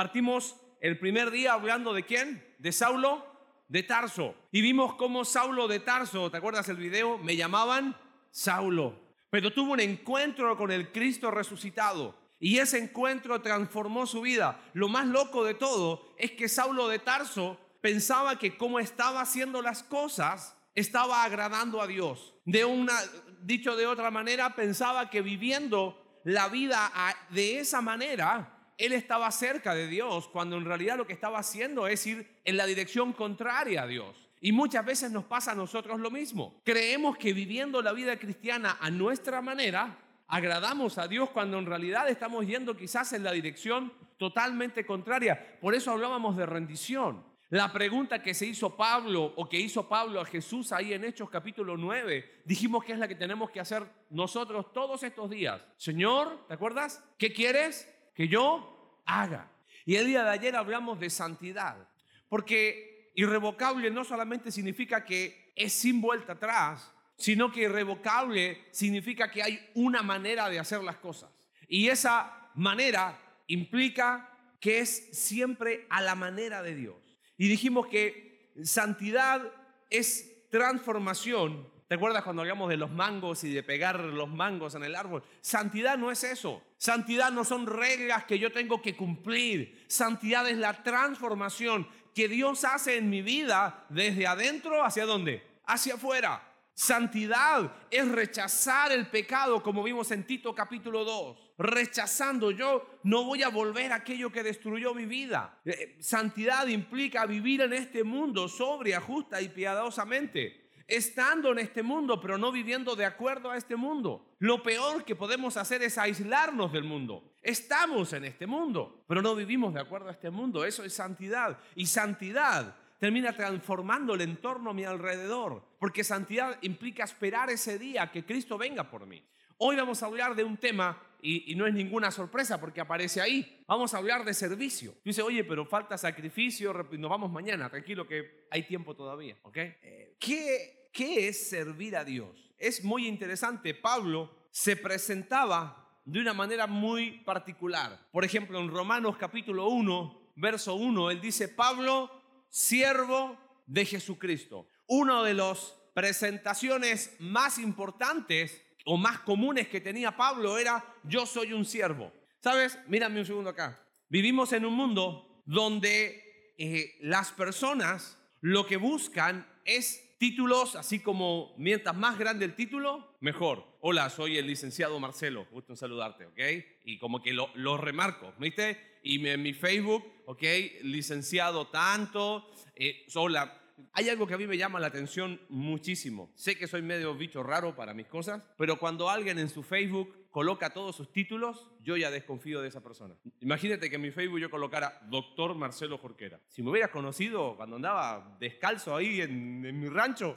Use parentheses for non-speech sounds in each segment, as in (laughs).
Partimos el primer día hablando de quién? De Saulo de Tarso. Y vimos cómo Saulo de Tarso, ¿te acuerdas el video? Me llamaban Saulo. Pero tuvo un encuentro con el Cristo resucitado. Y ese encuentro transformó su vida. Lo más loco de todo es que Saulo de Tarso pensaba que como estaba haciendo las cosas, estaba agradando a Dios. De una, dicho de otra manera, pensaba que viviendo la vida de esa manera, él estaba cerca de Dios, cuando en realidad lo que estaba haciendo es ir en la dirección contraria a Dios. Y muchas veces nos pasa a nosotros lo mismo. Creemos que viviendo la vida cristiana a nuestra manera, agradamos a Dios cuando en realidad estamos yendo quizás en la dirección totalmente contraria. Por eso hablábamos de rendición. La pregunta que se hizo Pablo o que hizo Pablo a Jesús ahí en Hechos capítulo 9, dijimos que es la que tenemos que hacer nosotros todos estos días. Señor, ¿te acuerdas? ¿Qué quieres que yo haga? Y el día de ayer hablamos de santidad, porque irrevocable no solamente significa que es sin vuelta atrás, sino que irrevocable significa que hay una manera de hacer las cosas. Y esa manera implica que es siempre a la manera de Dios. Y dijimos que santidad es transformación. ¿Te acuerdas cuando hablamos de los mangos y de pegar los mangos en el árbol? Santidad no es eso. Santidad no son reglas que yo tengo que cumplir. Santidad es la transformación que Dios hace en mi vida desde adentro hacia dónde? Hacia afuera. Santidad es rechazar el pecado, como vimos en Tito capítulo 2. Rechazando, yo no voy a volver a aquello que destruyó mi vida. Eh, santidad implica vivir en este mundo sobria, justa y piadosamente. Estando en este mundo, pero no viviendo de acuerdo a este mundo. Lo peor que podemos hacer es aislarnos del mundo. Estamos en este mundo, pero no vivimos de acuerdo a este mundo. Eso es santidad. Y santidad termina transformando el entorno a mi alrededor, porque santidad implica esperar ese día que Cristo venga por mí. Hoy vamos a hablar de un tema y, no es ninguna sorpresa porque aparece ahí. Vamos a hablar de servicio. Dice, oye, pero falta sacrificio, nos vamos mañana, tranquilo que hay tiempo todavía, ¿ok? Eh, ¿Qué, ¿Qué es servir a Dios? Es muy interesante. Pablo se presentaba de una manera muy particular. Por ejemplo, en Romanos capítulo 1, verso 1, él dice, Pablo, siervo de Jesucristo. Una de las presentaciones más importantes o más comunes que tenía Pablo era yo soy un siervo. ¿Sabes? Mírame un segundo acá. Vivimos en un mundo donde eh, las personas lo que buscan es títulos, así como mientras más grande el título, mejor. Hola, soy el licenciado Marcelo, gusto en saludarte, ¿ok? Y como que lo, lo remarco, ¿viste? y en mi Facebook, ok, licenciado tanto, eh, hola. Hay algo que a mí me llama la atención muchísimo. Sé que soy medio bicho raro para mis cosas, pero cuando alguien en su Facebook coloca todos sus títulos, yo ya desconfío de esa persona. Imagínate que en mi Facebook yo colocara doctor Marcelo Jorquera. Si me hubieras conocido cuando andaba descalzo ahí en, mi rancho,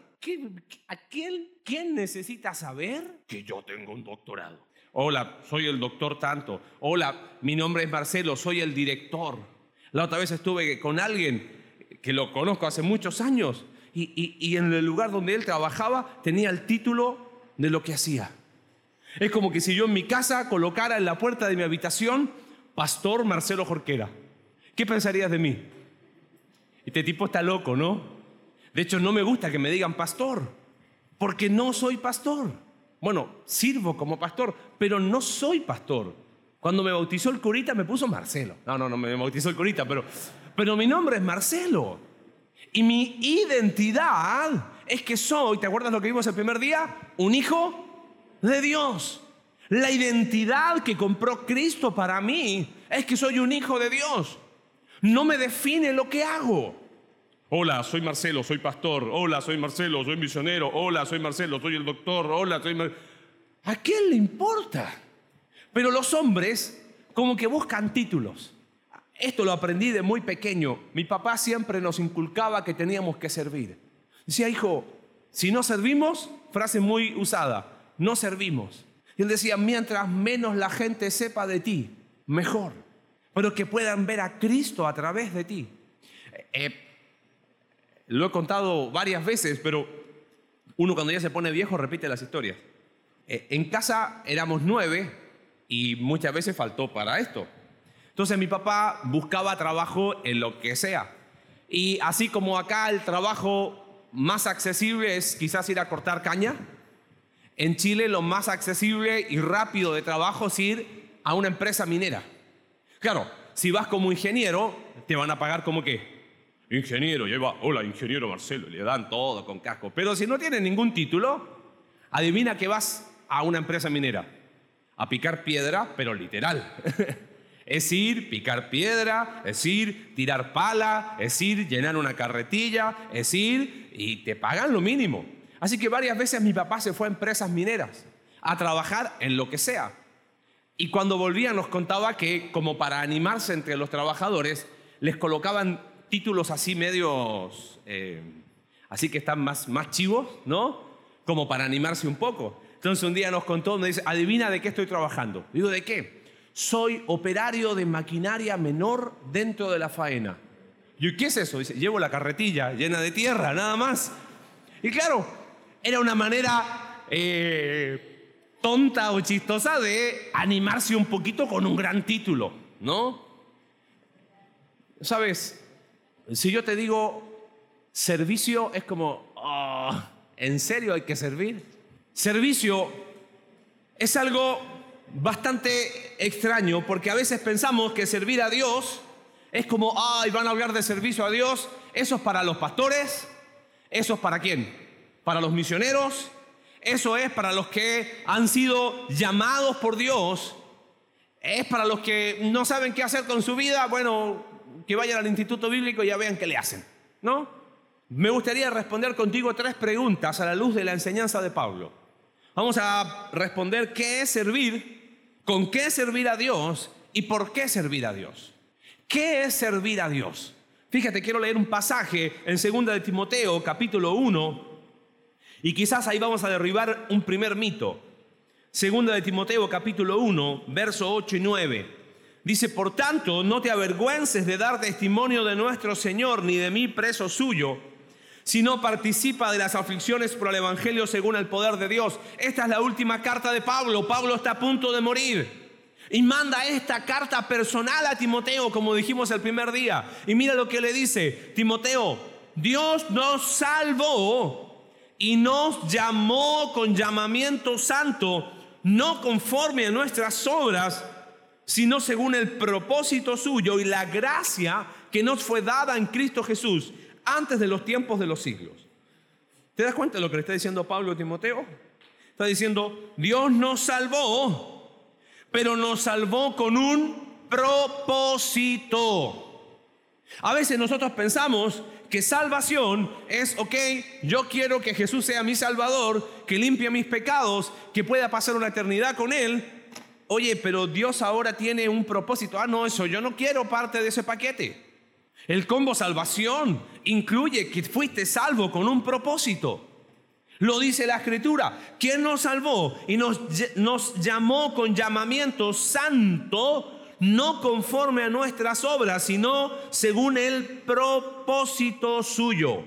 a quién, ¿quién necesita saber que yo tengo un doctorado? Hola, soy el doctor tanto. Hola, mi nombre es Marcelo, soy el director. La otra vez estuve con alguien que lo conozco hace muchos años y, en el lugar donde él trabajaba tenía el título de lo que hacía. Es como que si yo en mi casa colocara en la puerta de mi habitación Pastor Marcelo Jorquera. ¿Qué pensarías de mí? Este tipo está loco, ¿no? De hecho, no me gusta que me digan pastor, porque no soy pastor. Bueno, sirvo como pastor, pero no soy pastor. Cuando me bautizó el curita me puso Marcelo. No, no, no me bautizó el curita, pero, pero mi nombre es Marcelo. Y mi identidad es que soy, ¿te acuerdas lo que vimos el primer día? Un hijo de Dios. La identidad que compró Cristo para mí es que soy un hijo de Dios. No me define lo que hago. Hola, soy Marcelo, soy pastor. Hola, soy Marcelo, soy misionero. Hola, soy Marcelo, soy el doctor. Hola, soy... ¿A quién le importa? Pero los hombres como que buscan títulos. Esto lo aprendí de muy pequeño. Mi papá siempre nos inculcaba que teníamos que servir. Decía, hijo, si no servimos, frase muy usada, no servimos. Y él decía, mientras menos la gente sepa de ti, mejor. Pero que puedan ver a Cristo a través de ti. Eh, lo he contado varias veces, pero uno cuando ya se pone viejo repite las historias. Eh, en casa éramos nueve y muchas veces faltó para esto. Entonces mi papá buscaba trabajo en lo que sea. Y así como acá el trabajo más accesible es quizás ir a cortar caña, en Chile lo más accesible y rápido de trabajo es ir a una empresa minera. Claro, si vas como ingeniero, te van a pagar como que ingeniero, lleva, hola ingeniero Marcelo, le dan todo con casco. Pero si no tienes ningún título, adivina que vas a una empresa minera, a picar piedra, pero literal. (laughs) es ir, picar piedra, es ir, tirar pala, es ir, llenar una carretilla, es ir y te pagan lo mínimo. Así que varias veces mi papá se fue a empresas mineras a trabajar en lo que sea. Y cuando volvía nos contaba que como para animarse entre los trabajadores, les colocaban títulos así medios, eh, así que están más, más chivos, ¿no? Como para animarse un poco. Entonces un día nos contó, me dice, adivina de qué estoy trabajando. Digo, ¿de qué? Soy operario de maquinaria menor dentro de la faena. ¿Y qué es eso? Dice, llevo la carretilla llena de tierra, nada más. Y claro, era una manera eh, tonta o chistosa de animarse un poquito con un gran título, ¿no? Sabes, si yo te digo servicio, es como, oh, ¿en serio hay que servir? Servicio es algo bastante extraño porque a veces pensamos que servir a Dios es como, ay, van a hablar de servicio a Dios, eso es para los pastores, eso es para quién? Para los misioneros, eso es para los que han sido llamados por Dios, es para los que no saben qué hacer con su vida, bueno, que vayan al instituto bíblico y ya vean qué le hacen, ¿no? Me gustaría responder contigo tres preguntas a la luz de la enseñanza de Pablo. Vamos a responder qué es servir, con qué servir a Dios y por qué servir a Dios. ¿Qué es servir a Dios? Fíjate, quiero leer un pasaje en 2 de Timoteo, capítulo 1, y quizás ahí vamos a derribar un primer mito. Segunda de Timoteo capítulo 1, verso 8 y 9. Dice, por tanto, no te avergüences de dar testimonio de nuestro Señor, ni de mí preso suyo, sino participa de las aflicciones por el Evangelio según el poder de Dios. Esta es la última carta de Pablo. Pablo está a punto de morir. Y manda esta carta personal a Timoteo, como dijimos el primer día. Y mira lo que le dice, Timoteo, Dios nos salvó y nos llamó con llamamiento santo, no conforme a nuestras obras, sino según el propósito suyo y la gracia que nos fue dada en Cristo Jesús antes de los tiempos de los siglos. ¿Te das cuenta de lo que le está diciendo Pablo a Timoteo? Está diciendo, Dios nos salvó, pero nos salvó con un propósito. A veces nosotros pensamos que salvación es, ok, yo quiero que Jesús sea mi Salvador, que limpie mis pecados, que pueda pasar una eternidad con Él. Oye, pero Dios ahora tiene un propósito. Ah, no, eso, yo no quiero parte de ese paquete. El combo salvación incluye que fuiste salvo con un propósito. Lo dice la escritura. ¿Quién nos salvó y nos, nos llamó con llamamiento santo? No conforme a nuestras obras, sino según el propósito suyo.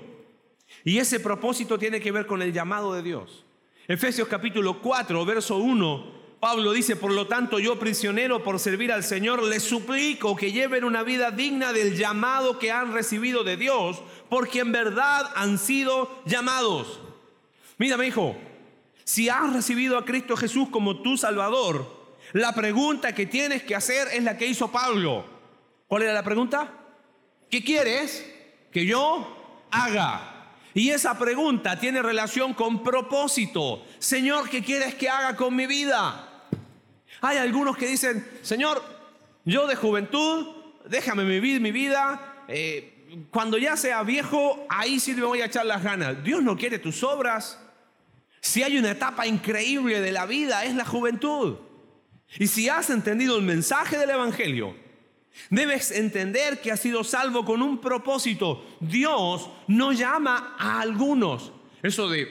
Y ese propósito tiene que ver con el llamado de Dios. Efesios capítulo 4, verso 1, Pablo dice, por lo tanto yo prisionero por servir al Señor, les suplico que lleven una vida digna del llamado que han recibido de Dios, porque en verdad han sido llamados. Mira, mi hijo, si has recibido a Cristo Jesús como tu Salvador, la pregunta que tienes que hacer es la que hizo Pablo. ¿Cuál era la pregunta? ¿Qué quieres que yo haga? Y esa pregunta tiene relación con propósito. Señor, ¿qué quieres que haga con mi vida? Hay algunos que dicen, Señor, yo de juventud, déjame vivir mi vida. Eh, cuando ya sea viejo, ahí sí me voy a echar las ganas. Dios no quiere tus obras. Si hay una etapa increíble de la vida, es la juventud. Y si has entendido el mensaje del Evangelio, debes entender que has sido salvo con un propósito. Dios no llama a algunos. Eso de,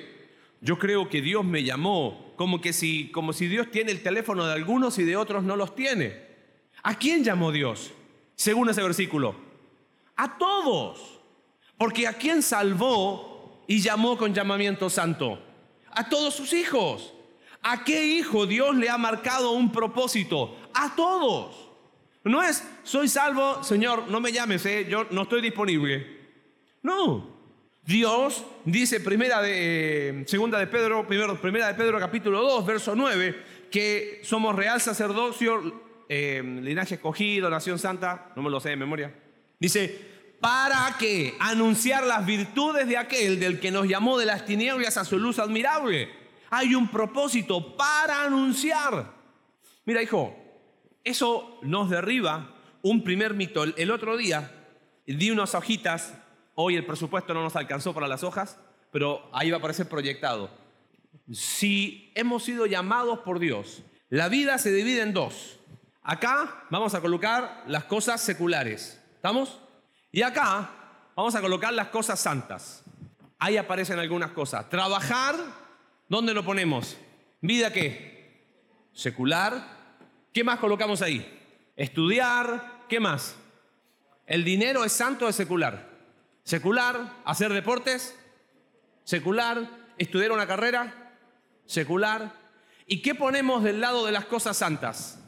yo creo que Dios me llamó, como, que si, como si Dios tiene el teléfono de algunos y de otros no los tiene. ¿A quién llamó Dios? Según ese versículo. A todos. Porque a quién salvó y llamó con llamamiento santo? A todos sus hijos. ¿A qué hijo Dios le ha marcado un propósito? A todos. No es, soy salvo, Señor, no me llames, eh, yo no estoy disponible. No. Dios dice primera de segunda de Pedro, primera de Pedro capítulo 2, verso 9, que somos real sacerdocio, eh, linaje escogido, nación santa, no me lo sé de memoria. Dice, para que anunciar las virtudes de aquel del que nos llamó de las tinieblas a su luz admirable. Hay un propósito para anunciar. Mira, hijo, eso nos derriba un primer mito. El otro día di unas hojitas, hoy el presupuesto no nos alcanzó para las hojas, pero ahí va a aparecer proyectado. Si hemos sido llamados por Dios, la vida se divide en dos. Acá vamos a colocar las cosas seculares. ¿Estamos? Y acá vamos a colocar las cosas santas. Ahí aparecen algunas cosas. Trabajar, ¿dónde lo ponemos? ¿Vida qué? Secular. ¿Qué más colocamos ahí? Estudiar. ¿Qué más? ¿El dinero es santo o es secular? Secular. ¿Hacer deportes? Secular. ¿Estudiar una carrera? Secular. ¿Y qué ponemos del lado de las cosas santas?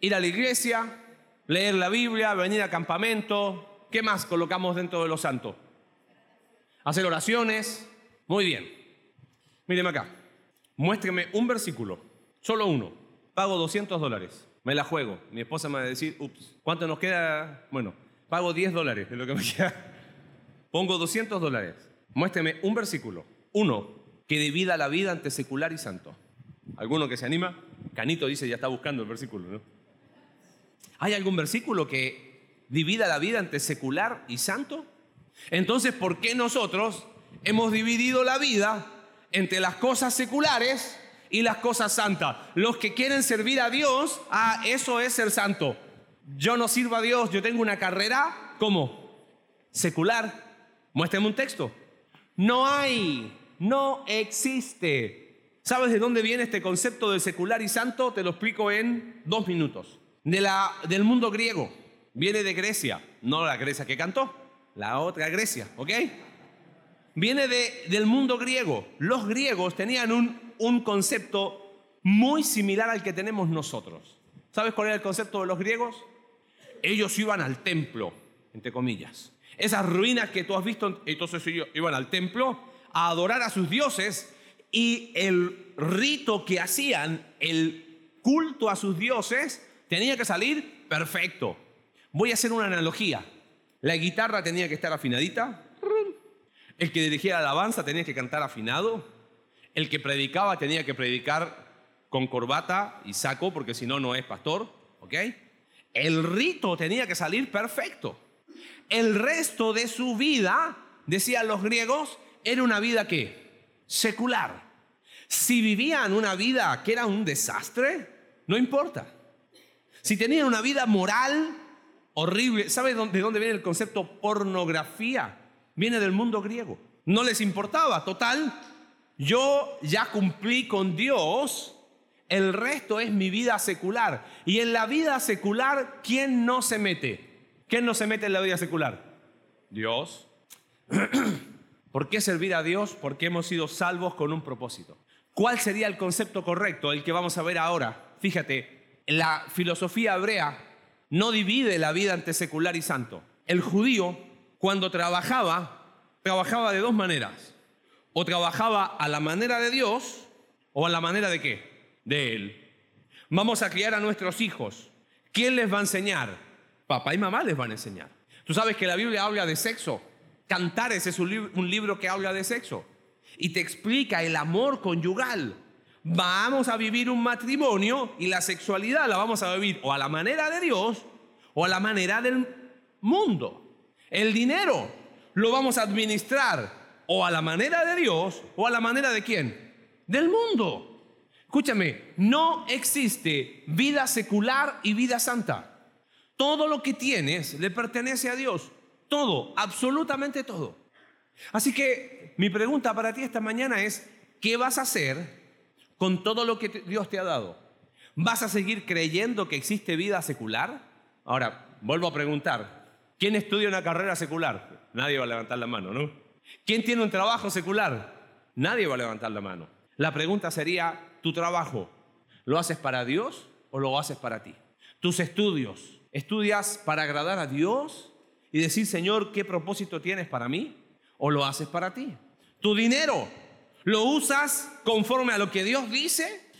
Ir a la iglesia, leer la Biblia, venir a campamento, ¿Qué más colocamos dentro de los santos? Hacer oraciones. Muy bien. Míreme acá. Muéstreme un versículo. Solo uno. Pago 200 dólares. Me la juego. Mi esposa me va a decir, ups, ¿cuánto nos queda? Bueno, pago 10 dólares de lo que me (laughs) queda. Pongo 200 dólares. Muéstreme un versículo. Uno, que divida la vida ante secular y santo. ¿Alguno que se anima? Canito dice, ya está buscando el versículo, ¿no? ¿Hay algún versículo que divida la vida entre secular y santo? Entonces, ¿por qué nosotros hemos dividido la vida entre las cosas seculares y las cosas santas? Los que quieren servir a Dios, ah, eso es ser santo. Yo no sirvo a Dios, yo tengo una carrera, ¿cómo? Secular. Muéstrame un texto. No hay, no existe. ¿Sabes de dónde viene este concepto de secular y santo? Te lo explico en dos minutos. De la, del mundo griego. Viene de Grecia, no la Grecia que cantó, la otra Grecia, ¿ok? Viene de, del mundo griego. Los griegos tenían un, un concepto muy similar al que tenemos nosotros. ¿Sabes cuál era el concepto de los griegos? Ellos iban al templo, entre comillas. Esas ruinas que tú has visto, entonces ellos iban al templo a adorar a sus dioses y el rito que hacían, el culto a sus dioses, tenía que salir perfecto. Voy a hacer una analogía. La guitarra tenía que estar afinadita. El que dirigía la alabanza tenía que cantar afinado. El que predicaba tenía que predicar con corbata y saco, porque si no, no es pastor. ¿Ok? El rito tenía que salir perfecto. El resto de su vida, decían los griegos, era una vida que secular. Si vivían una vida que era un desastre, no importa. Si tenían una vida moral horrible. ¿Sabe de dónde viene el concepto pornografía? Viene del mundo griego. No les importaba, total. Yo ya cumplí con Dios, el resto es mi vida secular. Y en la vida secular, ¿quién no se mete? ¿Quién no se mete en la vida secular? Dios. (clears throat) ¿Por qué servir a Dios? Porque hemos sido salvos con un propósito. ¿Cuál sería el concepto correcto? El que vamos a ver ahora. Fíjate, la filosofía hebrea no divide la vida entre secular y santo. El judío, cuando trabajaba, trabajaba de dos maneras. O trabajaba a la manera de Dios o a la manera de qué? De Él. Vamos a criar a nuestros hijos. ¿Quién les va a enseñar? Papá y mamá les van a enseñar. Tú sabes que la Biblia habla de sexo. Cantares es un, un libro que habla de sexo. Y te explica el amor conyugal. Vamos a vivir un matrimonio y la sexualidad la vamos a vivir o a la manera de Dios o a la manera del mundo. El dinero lo vamos a administrar o a la manera de Dios o a la manera de quién? Del mundo. Escúchame, no existe vida secular y vida santa. Todo lo que tienes le pertenece a Dios. Todo, absolutamente todo. Así que mi pregunta para ti esta mañana es, ¿qué vas a hacer con todo lo que Dios te ha dado? ¿Vas a seguir creyendo que existe vida secular? Ahora, vuelvo a preguntar, ¿quién estudia una carrera secular? Nadie va a levantar la mano, ¿no? ¿Quién tiene un trabajo secular? Nadie va a levantar la mano. La pregunta sería, ¿tu trabajo lo haces para Dios o lo haces para ti? ¿Tus estudios ¿Estudias para agradar a Dios y decir, Señor, ¿qué propósito tienes para mí? ¿O lo haces para ti? Tu dinero, ¿lo usas conforme a lo que Dios dice?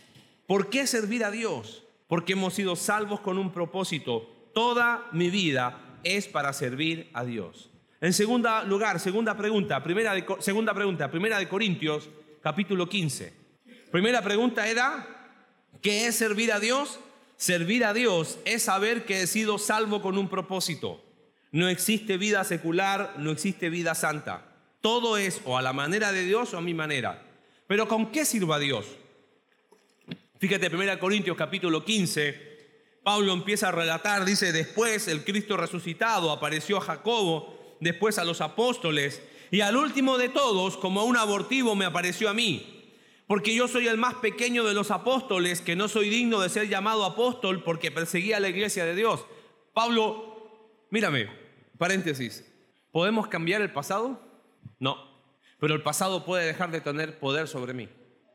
¿Por qué servir a Dios? Porque hemos sido salvos con un propósito. Toda mi vida es para servir a Dios. En segundo lugar, segunda pregunta, primera de, segunda pregunta, primera de Corintios, capítulo 15. Primera pregunta era, ¿qué es servir a Dios? Servir a Dios es saber que he sido salvo con un propósito. No existe vida secular, no existe vida santa. Todo es o a la manera de Dios o a mi manera. Pero ¿con qué sirva Dios? Fíjate, 1 Corintios capítulo 15, Pablo empieza a relatar, dice, después el Cristo resucitado apareció a Jacobo, después a los apóstoles, y al último de todos, como a un abortivo, me apareció a mí. Porque yo soy el más pequeño de los apóstoles, que no soy digno de ser llamado apóstol porque perseguía a la iglesia de Dios. Pablo, mírame, paréntesis, ¿podemos cambiar el pasado? No, pero el pasado puede dejar de tener poder sobre mí.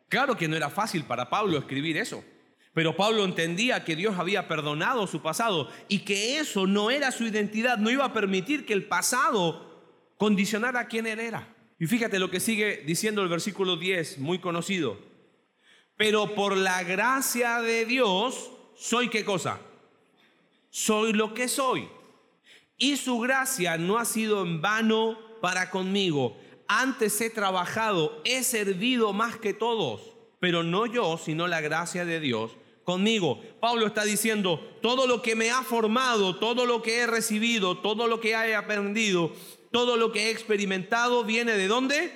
Claro que no era fácil para Pablo escribir eso, pero Pablo entendía que Dios había perdonado su pasado y que eso no era su identidad, no iba a permitir que el pasado condicionara quién él era. Y fíjate lo que sigue diciendo el versículo 10, muy conocido. Pero por la gracia de Dios, ¿soy qué cosa? Soy lo que soy. Y su gracia no ha sido en vano para conmigo. Antes he trabajado, he servido más que todos, pero no yo, sino la gracia de Dios conmigo. Pablo está diciendo, todo lo que me ha formado, todo lo que he recibido, todo lo que he aprendido, todo lo que he experimentado viene de dónde?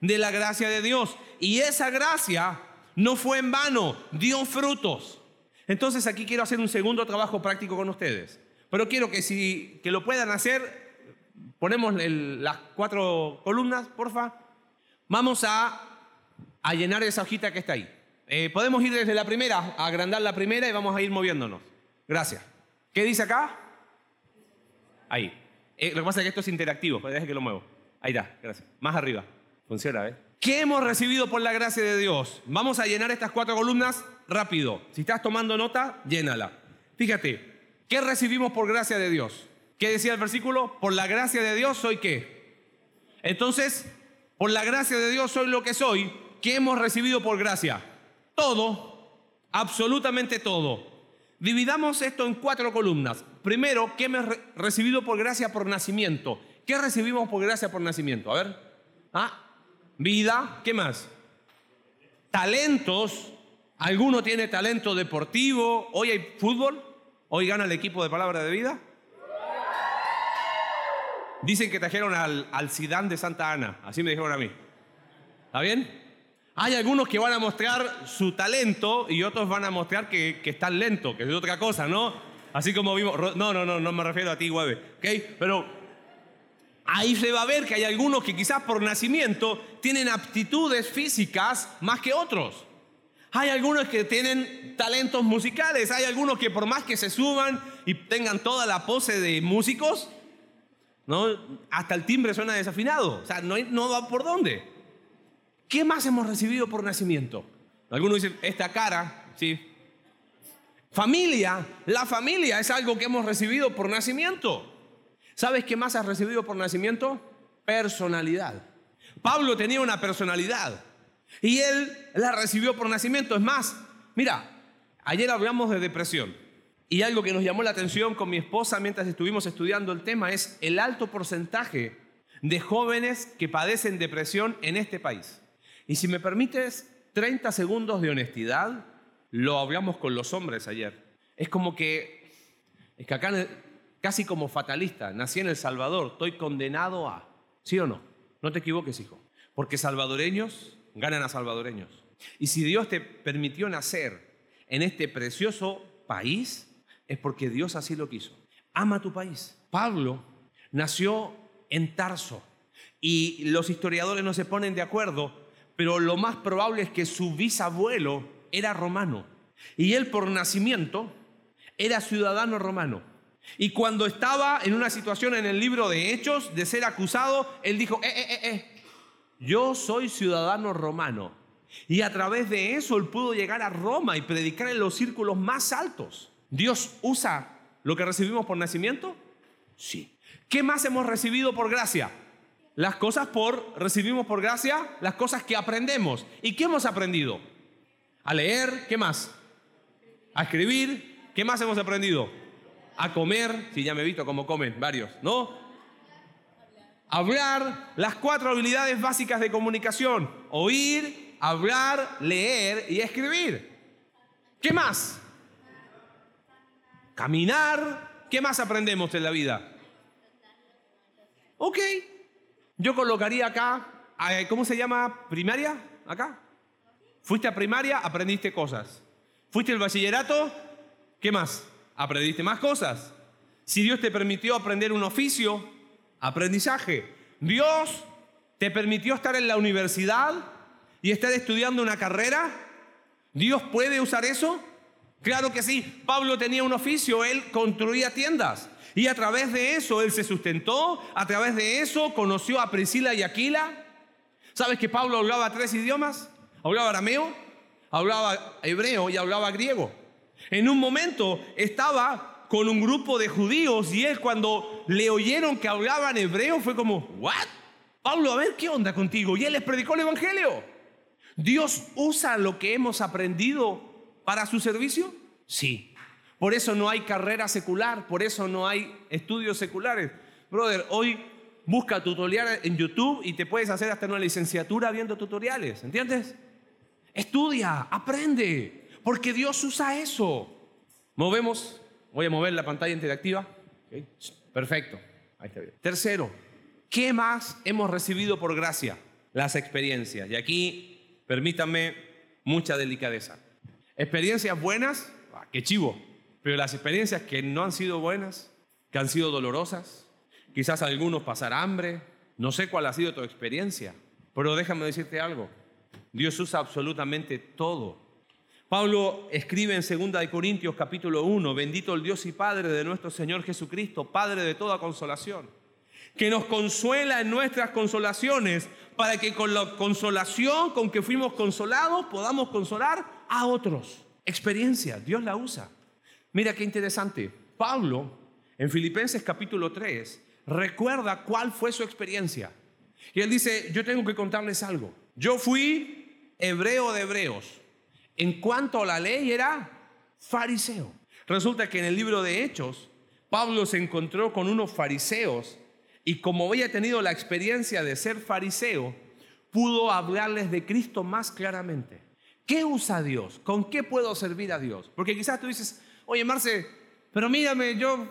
De la gracia de Dios. Y esa gracia no fue en vano, dio frutos. Entonces aquí quiero hacer un segundo trabajo práctico con ustedes. Pero quiero que si que lo puedan hacer, ponemos las cuatro columnas, porfa. Vamos a, a llenar esa hojita que está ahí. Eh, podemos ir desde la primera, agrandar la primera y vamos a ir moviéndonos. Gracias. ¿Qué dice acá? Ahí. Eh, lo que pasa es que esto es interactivo, pues que lo muevo. Ahí está, gracias. Más arriba. Funciona, ¿ves? ¿Qué hemos recibido por la gracia de Dios? Vamos a llenar estas cuatro columnas rápido. Si estás tomando nota, llénala. Fíjate, ¿qué recibimos por gracia de Dios? ¿Qué decía el versículo? Por la gracia de Dios soy qué. Entonces, por la gracia de Dios soy lo que soy. ¿Qué hemos recibido por gracia? Todo, absolutamente todo. Dividamos esto en cuatro columnas. Primero, ¿qué hemos recibido por gracia por nacimiento? ¿Qué recibimos por gracia por nacimiento? A ver. Ah, vida, ¿qué más? Talentos. ¿Alguno tiene talento deportivo? ¿Hoy hay fútbol? ¿Hoy gana el equipo de palabra de vida? Dicen que trajeron al, al Sidán de Santa Ana. Así me dijeron a mí. ¿Está bien? Hay algunos que van a mostrar su talento y otros van a mostrar que, están lentos, que es otra cosa, ¿no? Así como vimos, no, no, no, no me refiero a ti, Hueve, ¿ok? Pero ahí se va a ver que hay algunos que quizás por nacimiento tienen aptitudes físicas más que otros. Hay algunos que tienen talentos musicales, hay algunos que por más que se suban y tengan toda la pose de músicos, ¿no? hasta el timbre suena desafinado, o sea, no, no va por dónde. ¿Qué más hemos recibido por nacimiento? Algunos dicen, esta cara, sí. Familia, la familia es algo que hemos recibido por nacimiento. ¿Sabes qué más has recibido por nacimiento? Personalidad. Pablo tenía una personalidad y él la recibió por nacimiento. Es más, mira, ayer hablamos de depresión y algo que nos llamó la atención con mi esposa mientras estuvimos estudiando el tema es el alto porcentaje de jóvenes que padecen depresión en este país. Y si me permites 30 segundos de honestidad, lo hablamos con los hombres ayer. Es como que, es que acá casi como fatalista, nací en El Salvador, estoy condenado a, ¿sí o no? No te equivoques, hijo, porque salvadoreños ganan a salvadoreños. Y si Dios te permitió nacer en este precioso país, es porque Dios así lo quiso. Ama tu país. Pablo nació en Tarso y los historiadores no se ponen de acuerdo pero lo más probable es que su bisabuelo era romano y él por nacimiento era ciudadano romano. Y cuando estaba en una situación en el libro de Hechos de ser acusado, él dijo, eh, eh, eh, eh, yo soy ciudadano romano. Y a través de eso él pudo llegar a Roma y predicar en los círculos más altos. Dios usa ¿Lo que recibimos por nacimiento? Sí. ¿Qué más hemos recibido por gracia? Las cosas por, recibimos por gracia, las cosas que aprendemos. ¿Y qué hemos aprendido? A leer, ¿qué más? A escribir, ¿qué más hemos aprendido? A comer, si ya me he visto cómo comen varios, ¿no? Hablar, las cuatro habilidades básicas de comunicación. Oír, hablar, leer y escribir. ¿Qué más? Caminar. ¿Qué más aprendemos en la vida? Ok. Yo colocaría acá, ¿cómo se llama? ¿Primaria? Acá. Fuiste a primaria, aprendiste cosas. Fuiste al bachillerato, ¿qué más? Aprendiste más cosas. Si Dios te permitió aprender un oficio, aprendizaje. Dios te permitió estar en la universidad y estar estudiando una carrera. ¿Dios puede usar eso? Claro que sí. Pablo tenía un oficio, él construía tiendas. Y a través de eso él se sustentó, a través de eso conoció a Priscila y Aquila. ¿Sabes que Pablo hablaba tres idiomas? Hablaba arameo, hablaba hebreo y hablaba griego. En un momento estaba con un grupo de judíos y él cuando le oyeron que hablaban hebreo fue como, ¿what? Pablo, a ver qué onda contigo. Y él les predicó el Evangelio. ¿Dios usa lo que hemos aprendido para su servicio? Sí. Por eso no hay carrera secular, por eso no hay estudios seculares. Brother, hoy busca tutoriales en YouTube y te puedes hacer hasta una licenciatura viendo tutoriales, ¿entiendes? Estudia, aprende, porque Dios usa eso. Movemos, voy a mover la pantalla interactiva. Perfecto, ahí está bien. Tercero, ¿qué más hemos recibido por gracia? Las experiencias. Y aquí, permítanme, mucha delicadeza. Experiencias buenas, ah, qué chivo. Pero las experiencias que no han sido buenas, que han sido dolorosas, quizás algunos pasar hambre, no sé cuál ha sido tu experiencia, pero déjame decirte algo. Dios usa absolutamente todo. Pablo escribe en 2 Corintios capítulo 1, bendito el Dios y Padre de nuestro Señor Jesucristo, Padre de toda consolación, que nos consuela en nuestras consolaciones, para que con la consolación con que fuimos consolados podamos consolar a otros. Experiencia, Dios la usa. Mira qué interesante. Pablo, en Filipenses capítulo 3, recuerda cuál fue su experiencia. Y él dice, yo tengo que contarles algo. Yo fui hebreo de hebreos. En cuanto a la ley era fariseo. Resulta que en el libro de Hechos, Pablo se encontró con unos fariseos y como había tenido la experiencia de ser fariseo, pudo hablarles de Cristo más claramente. ¿Qué usa Dios? ¿Con qué puedo servir a Dios? Porque quizás tú dices, oye Marce, pero mírame, yo,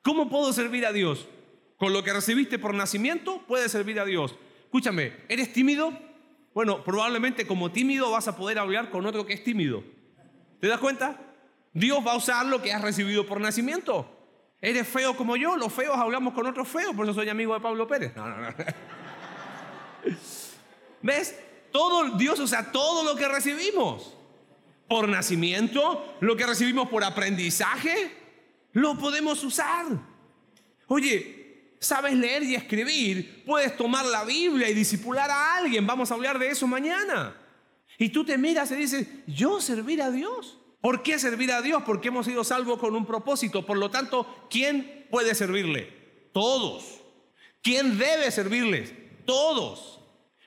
¿cómo puedo servir a Dios? Con lo que recibiste por nacimiento, puedes servir a Dios. Escúchame, ¿eres tímido? Bueno, probablemente como tímido vas a poder hablar con otro que es tímido. ¿Te das cuenta? Dios va a usar lo que has recibido por nacimiento. ¿Eres feo como yo? Los feos hablamos con otros feos, por eso soy amigo de Pablo Pérez. No, no, no. (laughs) ¿Ves? Todo, Dios usa todo lo que recibimos por nacimiento, lo que recibimos por aprendizaje, lo podemos usar. Oye, sabes leer y escribir, puedes tomar la Biblia y disipular a alguien, vamos a hablar de eso mañana. Y tú te miras y dices, yo servir a Dios. ¿Por qué servir a Dios? Porque hemos sido salvos con un propósito. Por lo tanto, ¿quién puede servirle? Todos. ¿Quién debe servirles? Todos.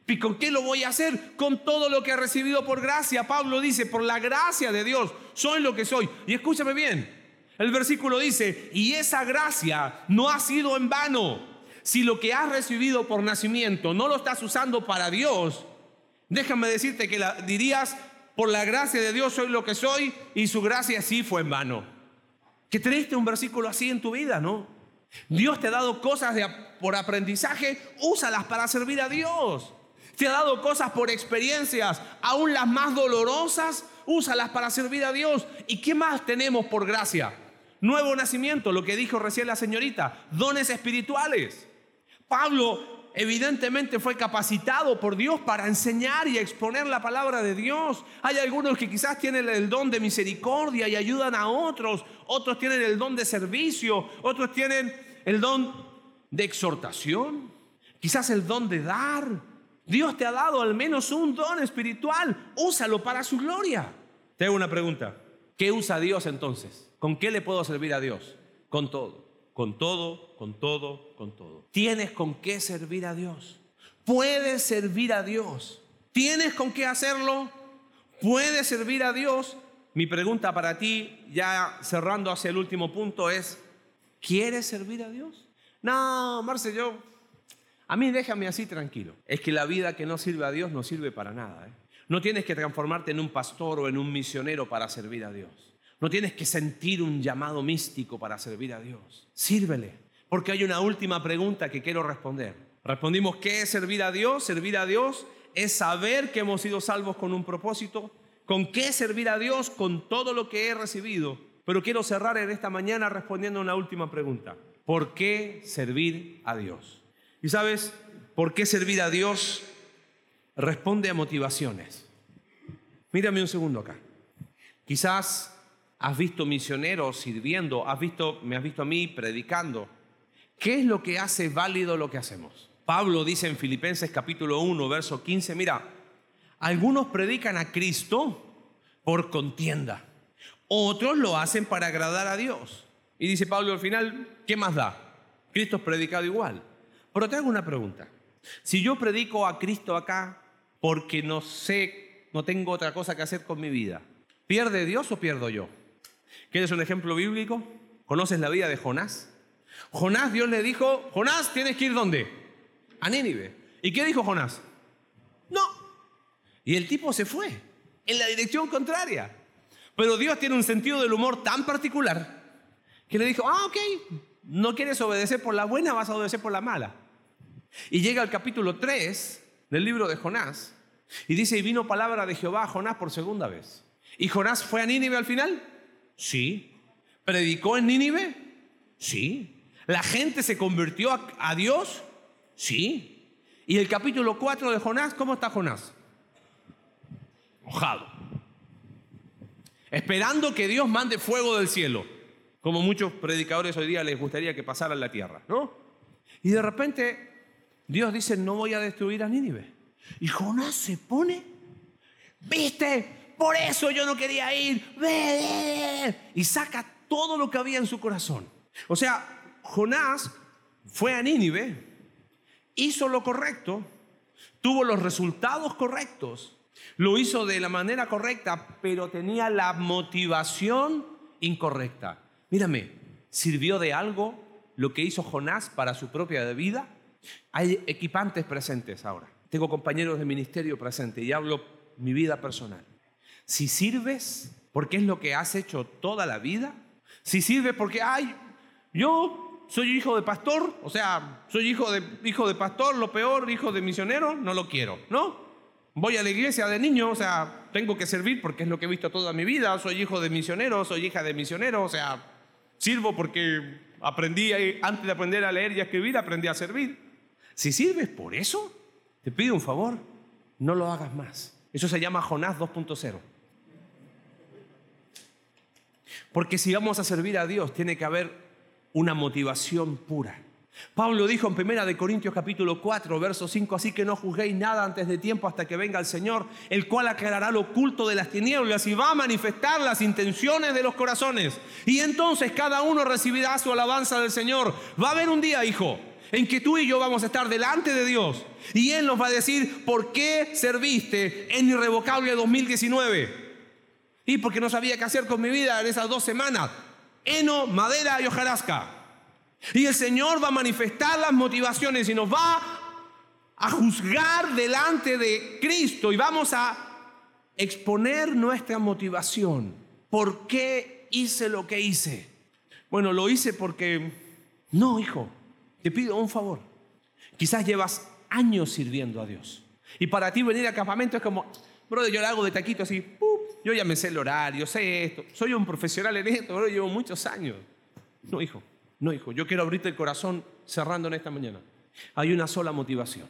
¿Y con qué lo voy a hacer? Con todo lo que he recibido por gracia. Pablo dice, por la gracia de Dios, soy lo que soy. Y escúchame bien, el versículo dice, y esa gracia no ha sido en vano. Si lo que has recibido por nacimiento no lo estás usando para Dios, déjame decirte que la, dirías, por la gracia de Dios soy lo que soy y su gracia sí fue en vano. Qué triste un versículo así en tu vida, ¿no? Dios te ha dado cosas por aprendizaje, úsalas para servir a Dios. Te ha dado cosas por experiencias, aún las más dolorosas, úsalas para servir a Dios. ¿Y qué más tenemos por gracia? Nuevo nacimiento, lo que dijo recién la señorita, dones espirituales. Pablo evidentemente fue capacitado por Dios para enseñar y exponer la palabra de Dios. Hay algunos que quizás tienen el don de misericordia y ayudan a otros, otros tienen el don de servicio, otros tienen el don de exhortación, quizás el don de dar. Dios te ha dado al menos un don espiritual. Úsalo para su gloria. Te hago una pregunta. ¿Qué usa Dios entonces? ¿Con qué le puedo servir a Dios? con todo, con todo, con todo, con todo. Tienes con qué servir a Dios. Puedes servir a Dios. ¿Tienes con qué hacerlo? ¿Puedes servir a Dios? Mi pregunta para ti, ya cerrando hacia el último punto, es, ¿quieres servir a Dios? No, Marce, yo, a mí déjame así tranquilo. Es que la vida que no sirve a Dios no sirve para nada. ¿eh? No tienes que transformarte en un pastor o en un misionero para servir a Dios. No tienes que sentir un llamado místico para servir a Dios. Sírvele. Porque hay una última pregunta que quiero responder. Respondimos, ¿qué es servir a Dios? Servir a Dios es saber que hemos sido salvos con un propósito. ¿Con qué servir a Dios? Con todo lo que he recibido. Pero quiero cerrar en esta mañana respondiendo a una última pregunta. ¿Por qué servir a Dios? Y sabes, ¿por qué servir a Dios? Responde a motivaciones. Mírame un segundo acá. Quizás has visto misioneros sirviendo, has visto, me has visto a mí predicando. ¿Qué es lo que hace válido lo que hacemos? Pablo dice en Filipenses capítulo 1, verso 15, mira, algunos predican a Cristo por contienda, otros lo hacen para agradar a Dios. Y dice Pablo al final, ¿qué más da? Cristo es predicado igual. Pero te hago una pregunta. Si yo predico a Cristo acá porque no sé, no tengo otra cosa que hacer con mi vida, ¿pierde Dios o pierdo yo? ¿Quieres un ejemplo bíblico? ¿Conoces la vida de Jonás? Jonás, Dios le dijo, Jonás, tienes que ir dónde? A Nínive. ¿Y qué dijo Jonás? No. Y el tipo se fue en la dirección contraria. Pero Dios tiene un sentido del humor tan particular que le dijo, ah, ok, no quieres obedecer por la buena, vas a obedecer por la mala. Y llega al capítulo 3 del libro de Jonás y dice, y vino palabra de Jehová a Jonás por segunda vez. ¿Y Jonás fue a Nínive al final? Sí. ¿Predicó en Nínive? Sí. ¿La gente se convirtió a, Dios? Sí. ¿Y el capítulo 4 de Jonás? ¿Cómo está Jonás? Mojado. Esperando que Dios mande fuego del cielo. Como muchos predicadores hoy día les gustaría que pasara en la tierra, ¿no? Y de repente Dios dice, no voy a destruir a Nínive. Y Jonás se pone, viste, por eso yo no quería ir. Y saca todo lo que había en su corazón. O sea, Jonás fue a Nínive, hizo lo correcto, tuvo los resultados correctos, lo hizo de la manera correcta, pero tenía la motivación incorrecta. Mírame, ¿sirvió de algo lo que hizo Jonás para su propia vida? Hay equipantes presentes ahora. Tengo compañeros de ministerio presentes y hablo mi vida personal. Si sirves porque es lo que has hecho toda la vida, si sirves porque, ay, yo soy hijo de pastor, o sea, soy hijo de, hijo de pastor, lo peor, hijo de misionero, no lo quiero, ¿no? Voy a la iglesia de niño, o sea, tengo que servir porque es lo que he visto toda mi vida, soy hijo de misionero, soy hija de misionero, o sea, sirvo porque aprendí, antes de aprender a leer y a escribir, aprendí a servir. Si sirves por eso, te pido un favor, no lo hagas más. Eso se llama Jonás 2.0. Porque si vamos a servir a Dios, tiene que haber una motivación pura. Pablo dijo en 1 de Corintios capítulo 4, verso 5, así que no juzguéis nada antes de tiempo hasta que venga el Señor, el cual aclarará lo oculto de las tinieblas y va a manifestar las intenciones de los corazones. Y entonces cada uno recibirá su alabanza del Señor. Va a haber un día, hijo, en que tú y yo vamos a estar delante de Dios y Él nos va a decir, ¿por qué serviste en Irrevocable 2019? Y porque no sabía qué hacer con mi vida en esas dos semanas. Heno, madera y hojarasca. Y el Señor va a manifestar las motivaciones y nos va a juzgar delante de Cristo y vamos a exponer nuestra motivación. ¿Por qué hice lo que hice? Bueno, lo hice porque, no, hijo, te pido un favor. Quizás llevas años sirviendo a Dios. Y para ti venir al campamento es como, brother, yo le hago de taquito así, yo ya me sé el horario, sé esto, soy un profesional en esto, bro, llevo muchos años. No, hijo, no, hijo, yo quiero abrirte el corazón cerrando en esta mañana. Hay una sola motivación.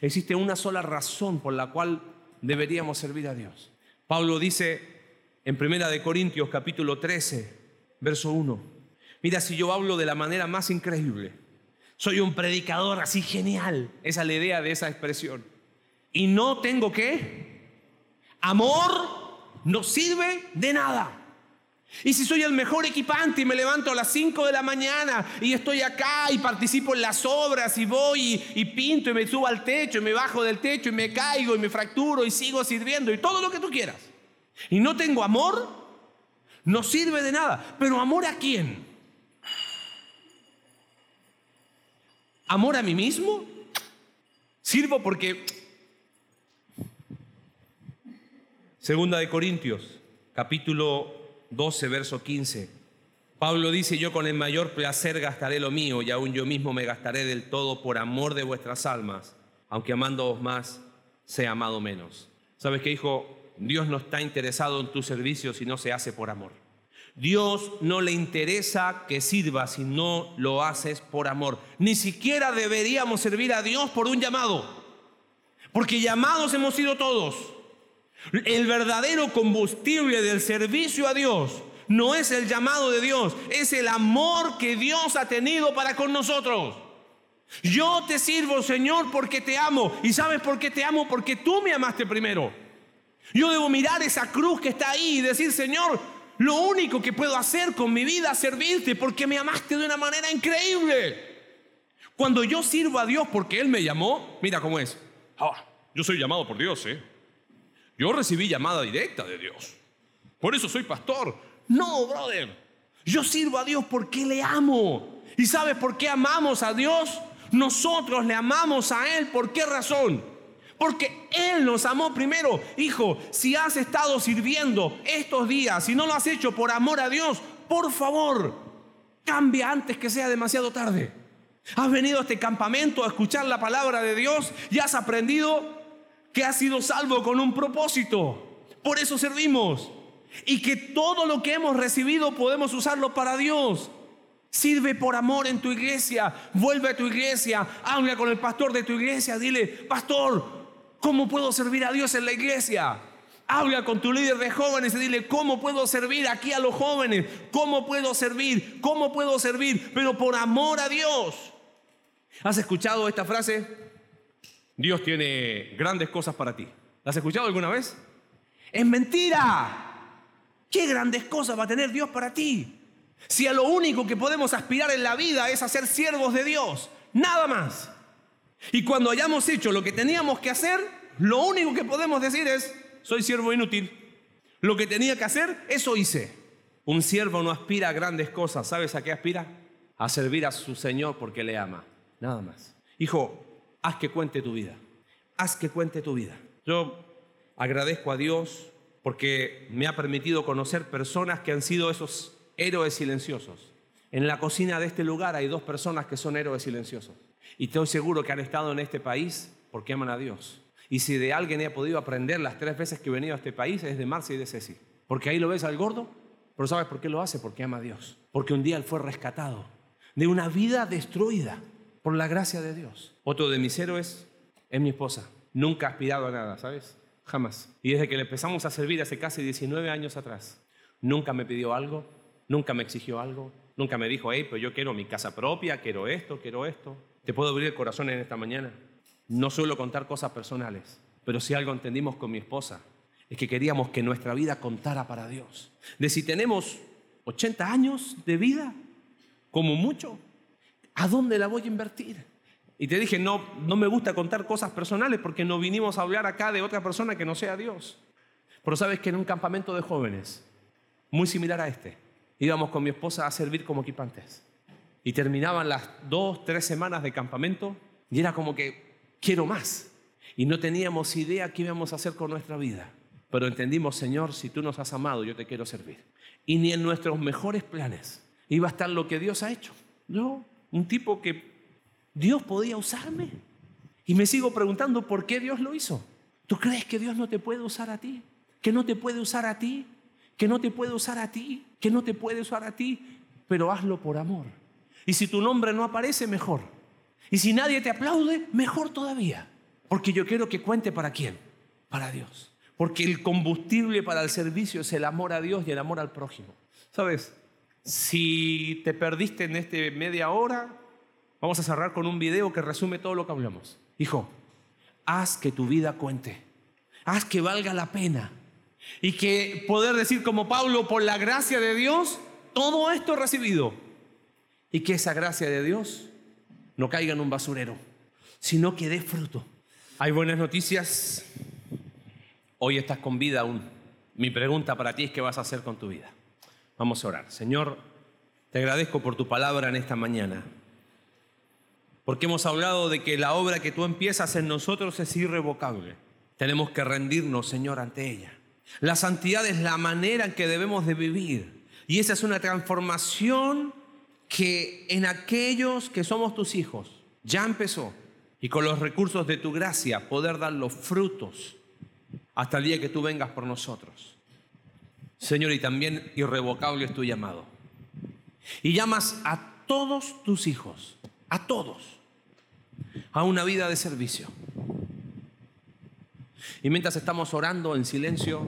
Existe una sola razón por la cual deberíamos servir a Dios. Pablo dice en Primera de Corintios capítulo 13, verso 1. Mira, si yo hablo de la manera más increíble, soy un predicador así genial. Esa es la idea de esa expresión. Y no tengo qué. Amor no sirve de nada. Y si soy el mejor equipante y me levanto a las 5 de la mañana y estoy acá y participo en las obras y voy y, pinto y me subo al techo y me bajo del techo y me caigo y me fracturo y sigo sirviendo y todo lo que tú quieras. Y no tengo amor, no sirve de nada. Pero amor a quién? ¿Amor a mí mismo? Sirvo porque... Segunda de Corintios, capítulo 12, verso 15. Pablo dice, yo con el mayor placer gastaré lo mío y aún yo mismo me gastaré del todo por amor de vuestras almas, aunque amándoos más, sea amado menos. ¿Sabes qué, hijo? Dios no está interesado en tu servicio si no se hace por amor. Dios no le interesa que sirvas si no lo haces por amor. Ni siquiera deberíamos servir a Dios por un llamado. Porque llamados hemos sido todos. El verdadero combustible del servicio a Dios no es el llamado de Dios, es el amor que Dios ha tenido para con nosotros. Yo te sirvo, Señor, porque te amo. ¿Y sabes por qué te amo? Porque tú me amaste primero. Yo debo mirar esa cruz que está ahí y decir, Señor, lo único que puedo hacer con mi vida es servirte porque me amaste de una manera increíble. Cuando yo sirvo a Dios porque Él me llamó, mira cómo es. Ah, yo soy llamado por Dios, ¿eh? Yo recibí llamada directa de Dios. Por eso soy pastor. No, brother. Yo sirvo a Dios porque le amo. ¿Y sabes por qué amamos a Dios? Nosotros le amamos a Él. ¿Por qué razón? Porque Él nos amó primero. Hijo, si has estado sirviendo estos días, si no lo has hecho por amor a Dios, por favor, cambia antes que sea demasiado tarde. Has venido a este campamento a escuchar la palabra de Dios y has aprendido que has sido salvo con un propósito. Por eso servimos. Y que todo lo que hemos recibido podemos usarlo para Dios. Sirve por amor en tu iglesia. Vuelve a tu iglesia. Habla con el pastor de tu iglesia. Dile, pastor, ¿Cómo puedo servir a Dios en la iglesia? Habla con tu líder de jóvenes y dile, ¿cómo puedo servir aquí a los jóvenes? ¿Cómo puedo servir? ¿Cómo puedo servir? Pero por amor a Dios. ¿Has escuchado esta frase? Dios tiene grandes cosas para ti. ¿La has escuchado alguna vez? Es mentira. ¿Qué grandes cosas va a tener Dios para ti? Si a lo único que podemos aspirar en la vida es a ser siervos de Dios, nada más. Y cuando hayamos hecho lo que teníamos que hacer, lo único que podemos decir es, soy siervo inútil. Lo que tenía que hacer, eso hice. Un siervo no aspira a grandes cosas. ¿Sabes a qué aspira? A servir a su Señor porque le ama. Nada más. Hijo, haz que cuente tu vida. Haz que cuente tu vida. Yo agradezco a Dios porque me ha permitido conocer personas que han sido esos héroes silenciosos. En la cocina de este lugar hay dos personas que son héroes silenciosos. Y estoy seguro que han estado en este país porque aman a Dios. Y si de alguien he podido aprender las tres veces que he venido a este país es de Marcia y de Ceci. Porque ahí lo ves al gordo, pero ¿sabes por qué lo hace? Porque ama a Dios. Porque un día él fue rescatado de una vida destruida por la gracia de Dios. Otro de mis héroes es mi esposa. Nunca ha aspirado a nada, ¿sabes? Jamás. Y desde que le empezamos a servir hace casi 19 años atrás, nunca me pidió algo, nunca me exigió algo, nunca me dijo, hey, pues yo quiero mi casa propia, quiero esto, quiero esto. Te puedo abrir el corazón en esta mañana. No suelo contar cosas personales, pero si algo entendimos con mi esposa es que queríamos que nuestra vida contara para Dios. De si tenemos 80 años de vida, como mucho, ¿a dónde la voy a invertir? Y te dije, no, no me gusta contar cosas personales porque no vinimos a hablar acá de otra persona que no sea Dios. Pero sabes que en un campamento de jóvenes, muy similar a este, íbamos con mi esposa a servir como equipantes. Y terminaban las dos, tres semanas de campamento y era como que quiero más. Y no teníamos idea qué íbamos a hacer con nuestra vida. Pero entendimos, Señor, si tú nos has amado, yo te quiero servir. Y ni en nuestros mejores planes iba a estar lo que Dios ha hecho. No, un tipo que Dios podía usarme. Y me sigo preguntando por qué Dios lo hizo. ¿Tú crees que Dios no te puede usar a ti? ¿Que no te puede usar a ti? ¿Que no te puede usar a ti? ¿Que no te puede usar a ti? Pero hazlo por amor. Y si tu nombre no aparece, mejor. Y si nadie te aplaude, mejor todavía. Porque yo quiero que cuente para quién. Para Dios. Porque el combustible para el servicio es el amor a Dios y el amor al prójimo. ¿Sabes? Si te perdiste en este media hora, vamos a cerrar con un video que resume todo lo que hablamos. Hijo, haz que tu vida cuente. Haz que valga la pena. Y que poder decir como Pablo, por la gracia de Dios, todo esto recibido. Y que esa gracia de Dios no caiga en un basurero, sino que dé fruto. Hay buenas noticias. Hoy estás con vida aún. Mi pregunta para ti es qué vas a hacer con tu vida. Vamos a orar. Señor, te agradezco por tu palabra en esta mañana. Porque hemos hablado de que la obra que tú empiezas en nosotros es irrevocable. Tenemos que rendirnos, Señor, ante ella. La santidad es la manera en que debemos de vivir. Y esa es una transformación que en aquellos que somos tus hijos ya empezó. Y con los recursos de tu gracia poder dar los frutos hasta el día que tú vengas por nosotros. Señor, y también irrevocable es tu llamado. Y llamas a todos tus hijos, a todos, a una vida de servicio. Y mientras estamos orando en silencio,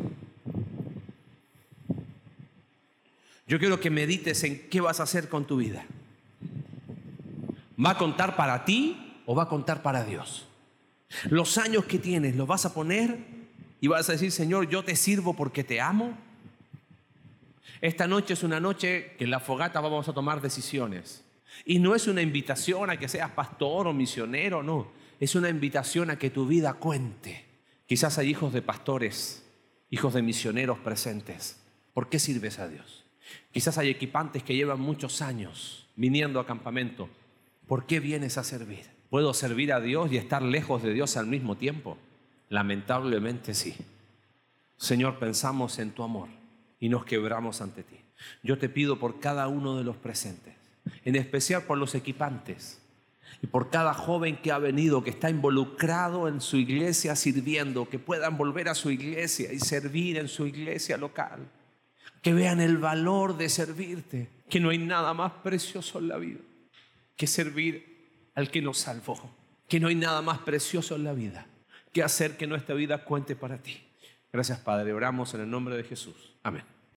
yo quiero que medites en qué vas a hacer con tu vida. ¿Va a contar para ti o va a contar para Dios? Los años que tienes, ¿los vas a poner y vas a decir, Señor, yo te sirvo porque te amo? Esta noche es una noche que en la fogata vamos a tomar decisiones. Y no es una invitación a que seas pastor o misionero, no. Es una invitación a que tu vida cuente. Quizás hay hijos de pastores, hijos de misioneros presentes. ¿Por qué sirves a Dios? Quizás hay equipantes que llevan muchos años viniendo a campamento. ¿Por qué vienes a servir? ¿Puedo servir a Dios y estar lejos de Dios al mismo tiempo? Lamentablemente sí. Señor, pensamos en tu amor y nos quebramos ante ti. Yo te pido por cada uno de los presentes, en especial por los equipantes y por cada joven que ha venido, que está involucrado en su iglesia sirviendo, que puedan volver a su iglesia y servir en su iglesia local. Que vean el valor de servirte, que no hay nada más precioso en la vida que servir al que nos salvó, que no hay nada más precioso en la vida que hacer que nuestra vida cuente para ti. Gracias Padre, oramos en el nombre de Jesús. Amén.